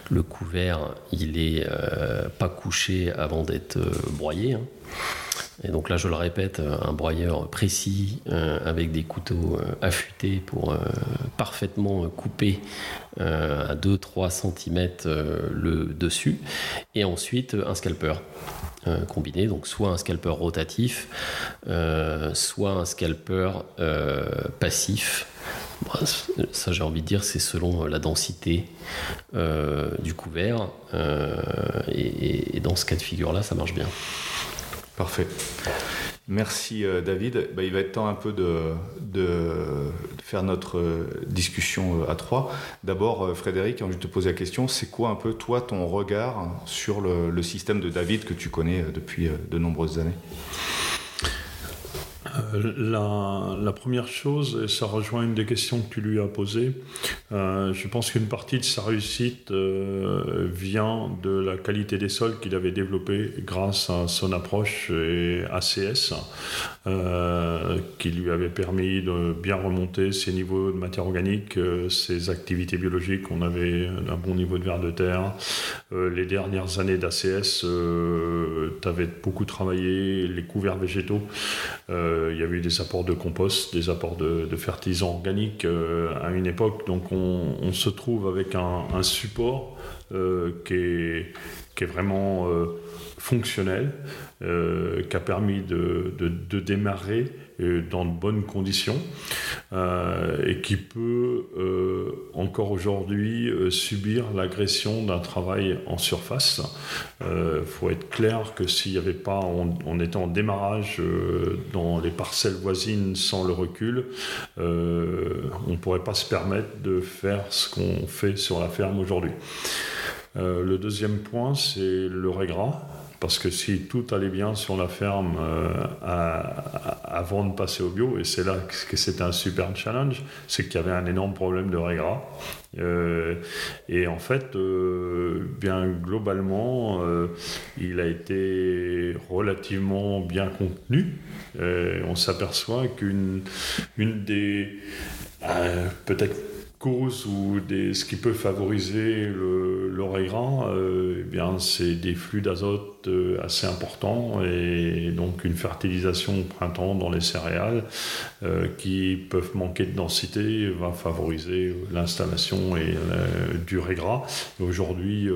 le, couvert, il est euh, pas couché avant d'être euh, broyé. Hein. Et donc là, je le répète, un broyeur précis euh, avec des couteaux euh, affûtés pour euh, parfaitement couper à 2-3 cm le dessus. Et ensuite, un scalper combiné, donc soit un scalper rotatif, soit un scalper passif. Ça, j'ai envie de dire, c'est selon la densité du couvert. et dans ce cas de figure-là, ça marche bien. Parfait. Merci euh, David. Bah, il va être temps un peu de, faire notre euh, discussion euh, à trois. D'abord, Frédéric, envie de te poser la question, c'est quoi un peu toi ton regard sur le, système de David que tu connais depuis de nombreuses années? La, la, première chose, et ça rejoint une des questions que tu lui as posées, euh, je pense qu'une partie de sa réussite euh, vient de la qualité des sols qu'il avait développé grâce à son approche et ACS, euh, qui lui avait permis de bien remonter ses niveaux de matière organique, ses activités biologiques. On avait un bon niveau de verre de terre. les dernières années d'ACS, tu avais beaucoup travaillé les couverts végétaux. Il y avait eu des apports de compost, des apports de, fertilisants organiques à une époque. Donc on, se trouve avec un, support euh, qui, est, vraiment euh, fonctionnel, euh, qui a permis de démarrer dans de bonnes conditions euh, et qui peut euh, encore aujourd'hui euh, subir l'agression d'un travail en surface. Il faut être clair que s'il n'y avait pas, on, était en démarrage dans les parcelles voisines sans le recul, on ne pourrait pas se permettre de faire ce qu'on fait sur la ferme aujourd'hui. le deuxième point, c'est le régras. Parce que si tout allait bien sur la ferme euh, avant de passer au bio, et c'est là que c'était un super challenge, c'est qu'il y avait un énorme problème de régras. Euh, et en fait, euh, bien globalement, il a été relativement bien contenu. on s'aperçoit qu'une une des peut-être causes ou des, ce qui peut favoriser le, le régras, eh c'est des flux d'azote euh, assez important et donc une fertilisation au printemps dans les céréales euh, qui peuvent manquer de densité va favoriser l'installation et euh, du régras. Aujourd'hui,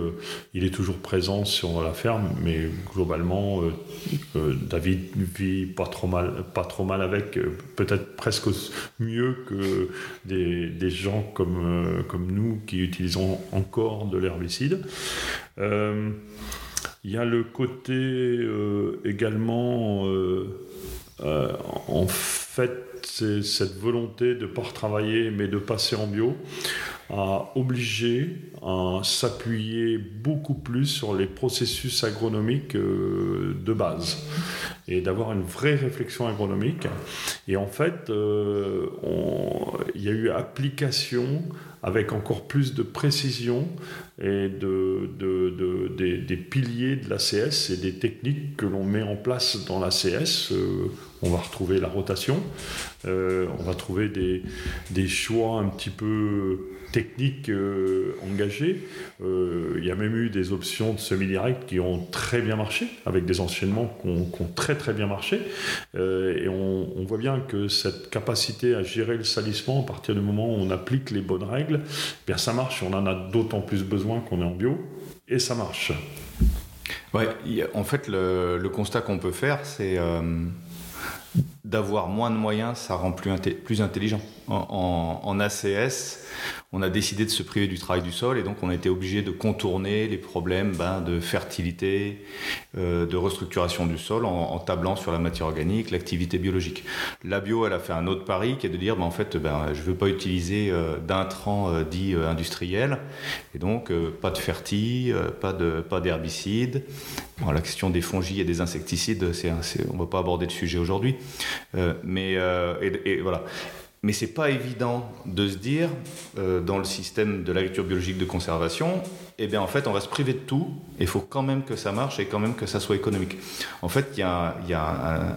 il est toujours présent sur la ferme, mais globalement, David vit pas trop mal, pas trop mal avec, peut-être presque mieux que des, des gens comme, comme nous qui utilisons encore de l'herbicide. Il y a le côté euh, également, euh, euh, en fait, cette volonté de ne pas retravailler mais de passer en bio a obligé à s'appuyer beaucoup plus sur les processus agronomiques de base et d'avoir une vraie réflexion agronomique. Et en fait, il y a eu application avec encore plus de précision et de, des, piliers de l'ACS et des techniques que l'on met en place dans l'ACS. Euh, on va retrouver la rotation, euh, on va trouver des, des choix un petit peu techniques euh, engagées. Euh, il y a même eu des options de semi-direct qui ont très bien marché, avec des enchaînements qui ont, très très bien marché. Euh, et on, voit bien que cette capacité à gérer le salissement, à partir du moment où on applique les bonnes règles, eh bien ça marche. On en a d'autant plus besoin qu'on est en bio, et ça marche. Ouais, en fait, le, constat qu'on peut faire, c'est d'avoir moins de moyens, ça rend plus intelligent. En, ACS, on a décidé de se priver du travail du sol et donc on a été obligé de contourner les problèmes ben, de fertilité, euh, de restructuration du sol en, tablant sur la matière organique, l'activité biologique. La bio, elle a fait un autre pari qui est de dire ben, en fait, ben, je ne veux pas utiliser euh, d'intrants euh, dits industriels et donc pas de ferti, pas de pas d'herbicides. la question des fongies et des insecticides, on ne va pas aborder le sujet aujourd'hui. Mais voilà. Mais c'est pas évident de se dire, euh, dans le système de l'agriculture biologique de conservation, eh bien en fait on va se priver de tout, il faut quand même que ça marche et quand même que ça soit économique. En fait, il y a,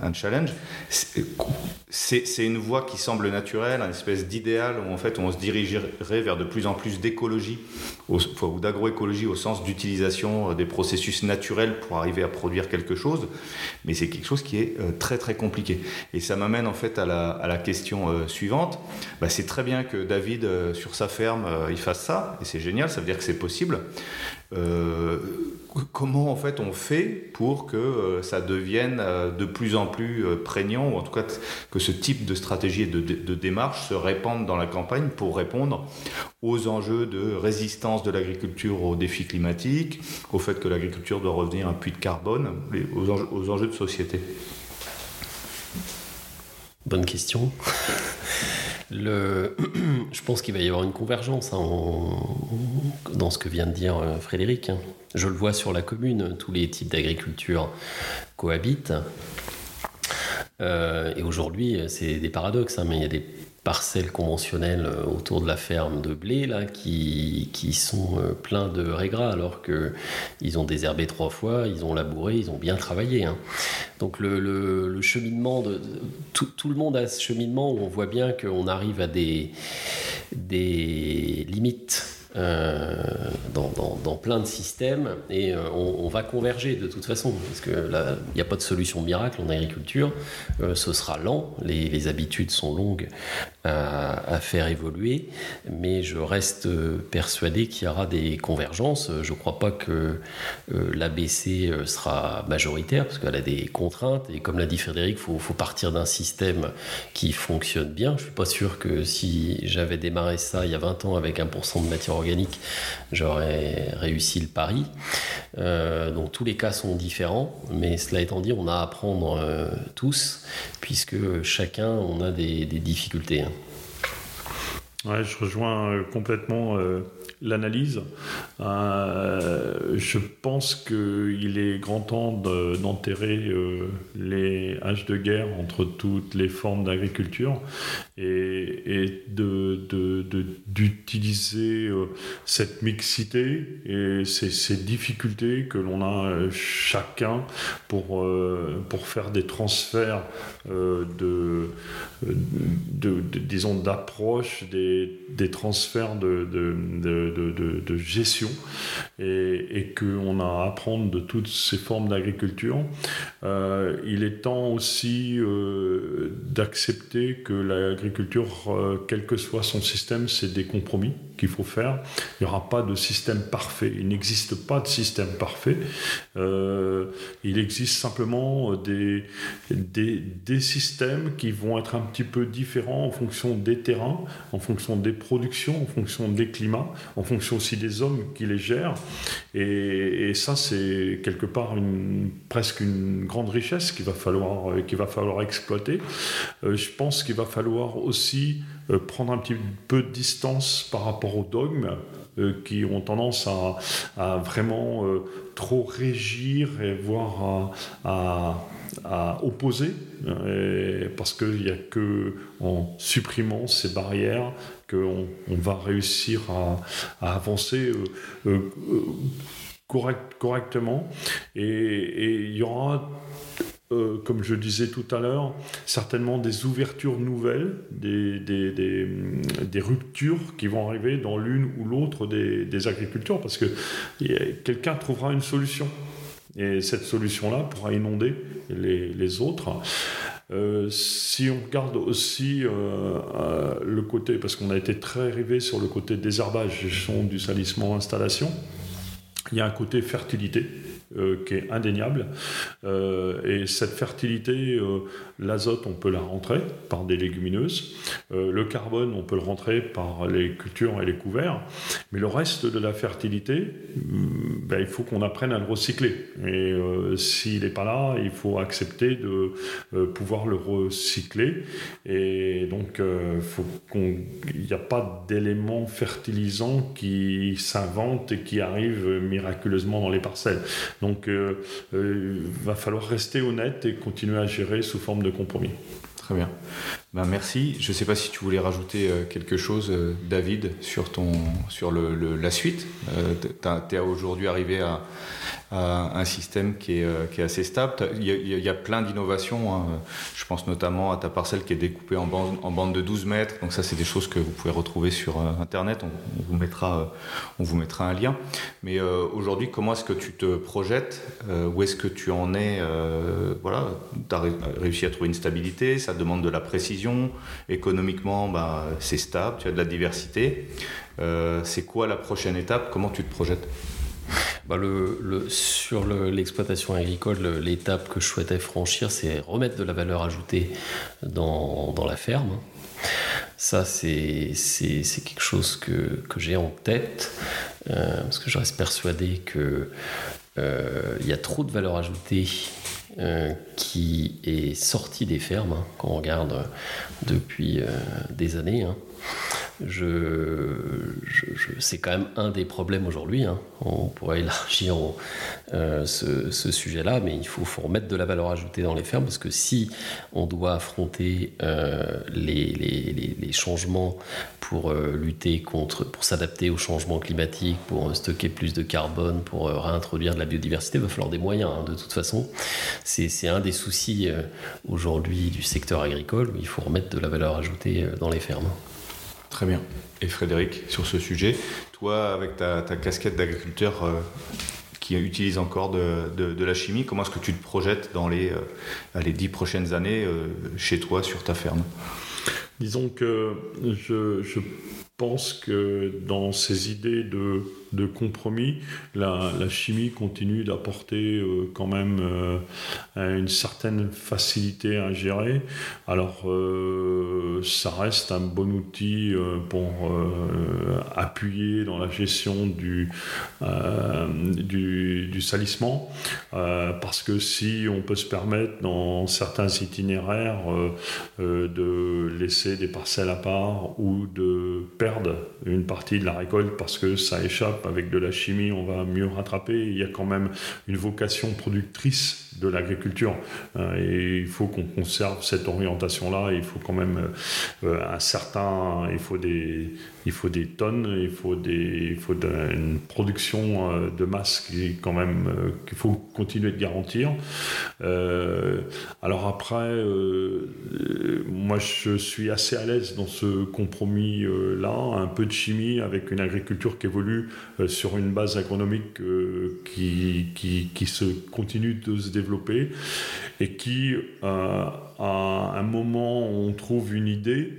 un, challenge. C'est une voie qui semble naturelle, une espèce d'idéal où en fait on se dirigerait vers de plus en plus d'écologie ou d'agroécologie au sens d'utilisation des processus naturels pour arriver à produire quelque chose. Mais c'est quelque chose qui est très très compliqué. Et ça m'amène en fait à la, question suivante. Bah, c'est très bien que David sur sa ferme il fasse ça et c'est génial, ça veut dire que c'est possible. Euh, comment en fait on fait pour que euh, ça devienne euh, de plus en plus prégnant, ou en tout cas que ce type de stratégie et de, démarche se répande dans la campagne pour répondre aux enjeux de résistance de l'agriculture aux défis climatiques, au fait que l'agriculture doit revenir un puits de carbone, aux enjeux de société Bonne question. Je pense qu'il va y avoir une convergence hein, dans ce que vient de dire euh, Frédéric. Hein. Je le vois sur la commune, tous les types d'agriculture cohabitent. et aujourd'hui, c'est des paradoxes, hein, mais il y a des parcelles conventionnelles euh, autour de la ferme de blé là, qui, qui sont euh, pleins de régras alors qu'ils ont désherbé trois fois, ils ont labouré, ils ont bien travaillé. Hein. Donc le, le, cheminement, de, tout, tout, le monde a ce cheminement où on voit bien qu'on arrive à des, des limites euh, dans, plein de systèmes et euh, on, va converger de toute façon parce que il n'y a pas de solution miracle en agriculture. Euh, ce sera lent, les, habitudes sont longues à, faire évoluer, mais je reste persuadé qu'il y aura des convergences. Je ne crois pas que l'ABC sera majoritaire parce qu'elle a des contraintes et comme l'a dit Frédéric, faut, faut, partir d'un système qui fonctionne bien. Je suis pas sûr que si j'avais démarré ça il y a 20 ans avec 1% de matière j'aurais réussi le pari. Euh, donc tous les cas sont différents, mais cela étant dit, on a à apprendre euh, tous, puisque chacun, on a des, difficultés. Hein. Ouais, je rejoins euh, complètement l'analyse. Euh, je pense qu'il est grand temps d'enterrer euh, les haches de guerre entre toutes les formes d'agriculture et, d'utiliser euh, cette mixité et ces, difficultés que l'on a chacun pour, pour faire des transferts de, disons d'approche, des, transferts de de, gestion et, et qu'on a à apprendre de toutes ces formes d'agriculture. Euh, il est temps aussi euh, d'accepter que l'agriculture, euh, quel que soit son système, c'est des compromis qu'il faut faire. Il n'y aura pas de système parfait. Il n'existe pas de système parfait. il existe simplement des, des, des, systèmes qui vont être un petit peu différents en fonction des terrains, en fonction des productions, en fonction des climats, en fonction aussi des hommes qui les gèrent. Et, ça, c'est quelque part une, presque une grande richesse qu'il va falloir, euh, va falloir exploiter. Euh, je pense qu'il va falloir aussi euh, prendre un petit peu de distance par rapport aux dogmes qui ont tendance à, vraiment trop régir et voire à, opposer, parce qu'il n'y a que en supprimant ces barrières qu'on on va réussir à, avancer correct, correctement. Et il y aura, euh, comme je disais tout à l'heure, certainement des ouvertures nouvelles, des, ruptures qui vont arriver dans l'une ou l'autre des, agricultures, parce que quelqu'un trouvera une solution. Et cette solution-là pourra inonder les autres. Euh, si on regarde aussi euh, le côté, parce qu'on a été très rivé sur le côté désherbage, gestion du salissement, installation, il y a un côté fertilité euh, qui est indéniable. Euh, et cette fertilité, euh, l'azote, on peut la rentrer par des légumineuses. le carbone, on peut le rentrer par les cultures et les couverts. Mais le reste de la fertilité, mm, ben, il faut qu'on apprenne à le recycler. Et s'il n'est pas là, il faut accepter de pouvoir le recycler. Et donc, il n'y a pas d'éléments fertilisants qui s'inventent et qui arrivent miraculeusement dans les parcelles. Donc, il euh, euh, va falloir rester honnête et continuer à gérer sous forme de compromis. Très bien. Ben merci. Je ne sais pas si tu voulais rajouter euh, quelque chose, David, sur, ton, sur le, la suite. tu es aujourd'hui arrivé à, un système qui est, qui est, assez stable. Il y a, plein d'innovations. Hein. Je pense notamment à ta parcelle qui est découpée en bande de 12 mètres. Donc ça, c'est des choses que vous pouvez retrouver sur Internet. On, vous, mettra, on vous mettra un lien. Mais aujourd'hui, comment est-ce que tu te projettes Où est-ce que tu en es Voilà, tu as réussi à trouver une stabilité. Ça demande de la précision. Économiquement, bah, c'est stable. Tu as de la diversité. c'est quoi la prochaine étape? Comment tu te projettes? Bah sur l'exploitation agricole, l'étape que je souhaitais franchir, c'est remettre de la valeur ajoutée dans, la ferme. Ça, c'est quelque chose que, que j'ai en tête, euh, parce que je reste persuadé qu'il euh, y a trop de valeur ajoutée euh, qui est sortie des fermes, hein, quand on regarde depuis des années. Hein. C'est quand même un des problèmes aujourd'hui. Hein. On pourrait élargir euh, ce, sujet-là, mais il faut, remettre de la valeur ajoutée dans les fermes parce que si on doit affronter euh, les, changements pour euh, lutter contre, pour s'adapter au changement climatique, pour stocker plus de carbone, pour réintroduire de la biodiversité, il va falloir des moyens. Hein, de toute façon, c'est un des soucis aujourd'hui du secteur agricole où il faut remettre de la valeur ajoutée dans les fermes. Très bien. Et Frédéric, sur ce sujet, toi, avec ta, casquette d'agriculteur euh, qui utilise encore de, la chimie, comment est-ce que tu te projettes dans les, euh, les dix prochaines années euh, chez toi, sur ta ferme? Disons que je, je pense que dans ces idées de de compromis. La, chimie continue d'apporter euh, quand même euh, une certaine facilité à gérer. Alors, euh, ça reste un bon outil pour appuyer dans la gestion du, du, du, salissement, parce que si on peut se permettre dans certains itinéraires de laisser des parcelles à part ou de perdre une partie de la récolte parce que ça échappe avec de la chimie, on va mieux rattraper. Il y a quand même une vocation productrice de l'agriculture. Euh, et il faut qu'on conserve cette orientation-là. Il faut quand même euh, un certain, il faut des, il faut des tonnes, il faut des, il faut une production euh, de masse qui quand même qu'il faut continuer de garantir. alors après, moi je suis assez à l'aise dans ce compromis là, un peu de chimie avec une agriculture qui évolue sur une base agronomique qui, qui, qui se continue de se développer et qui, euh, à un moment où on trouve une idée,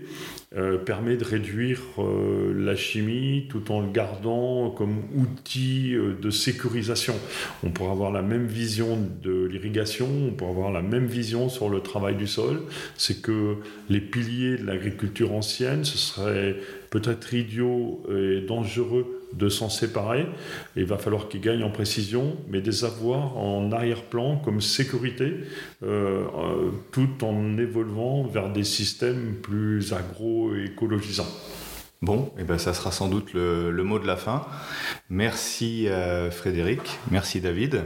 euh, permet de réduire euh, la chimie tout en le gardant comme outil de sécurisation. On pourrait avoir la même vision de l'irrigation, on pourrait avoir la même vision sur le travail du sol. C'est que les piliers de l'agriculture ancienne, ce serait peut-être idiot et dangereux de s'en séparer. il va falloir qu'ils gagnent en précision, mais des avoirs en arrière-plan comme sécurité, euh, euh, tout en évoluant vers des systèmes plus agro-écologisants. Bon, et eh ben ça sera sans doute le, mot de la fin. Merci euh, Frédéric, merci David.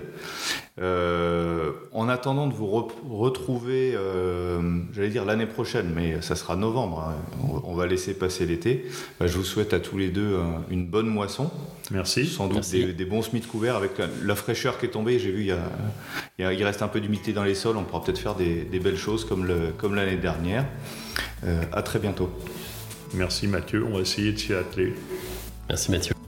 Euh, en attendant de vous retrouver, euh, j'allais dire l'année prochaine, mais ça sera novembre, hein. on, va laisser passer l'été, bah, je vous souhaite à tous les deux une bonne moisson. Merci. Sans doute Des, bons semis couverts avec la, fraîcheur qui est tombée. J'ai vu, il, y a, il, reste un peu d'humidité dans les sols, on pourra peut-être faire des, belles choses comme l'année comme dernière. à très bientôt. Merci Mathieu, on va essayer de s'y atteler. Merci Mathieu.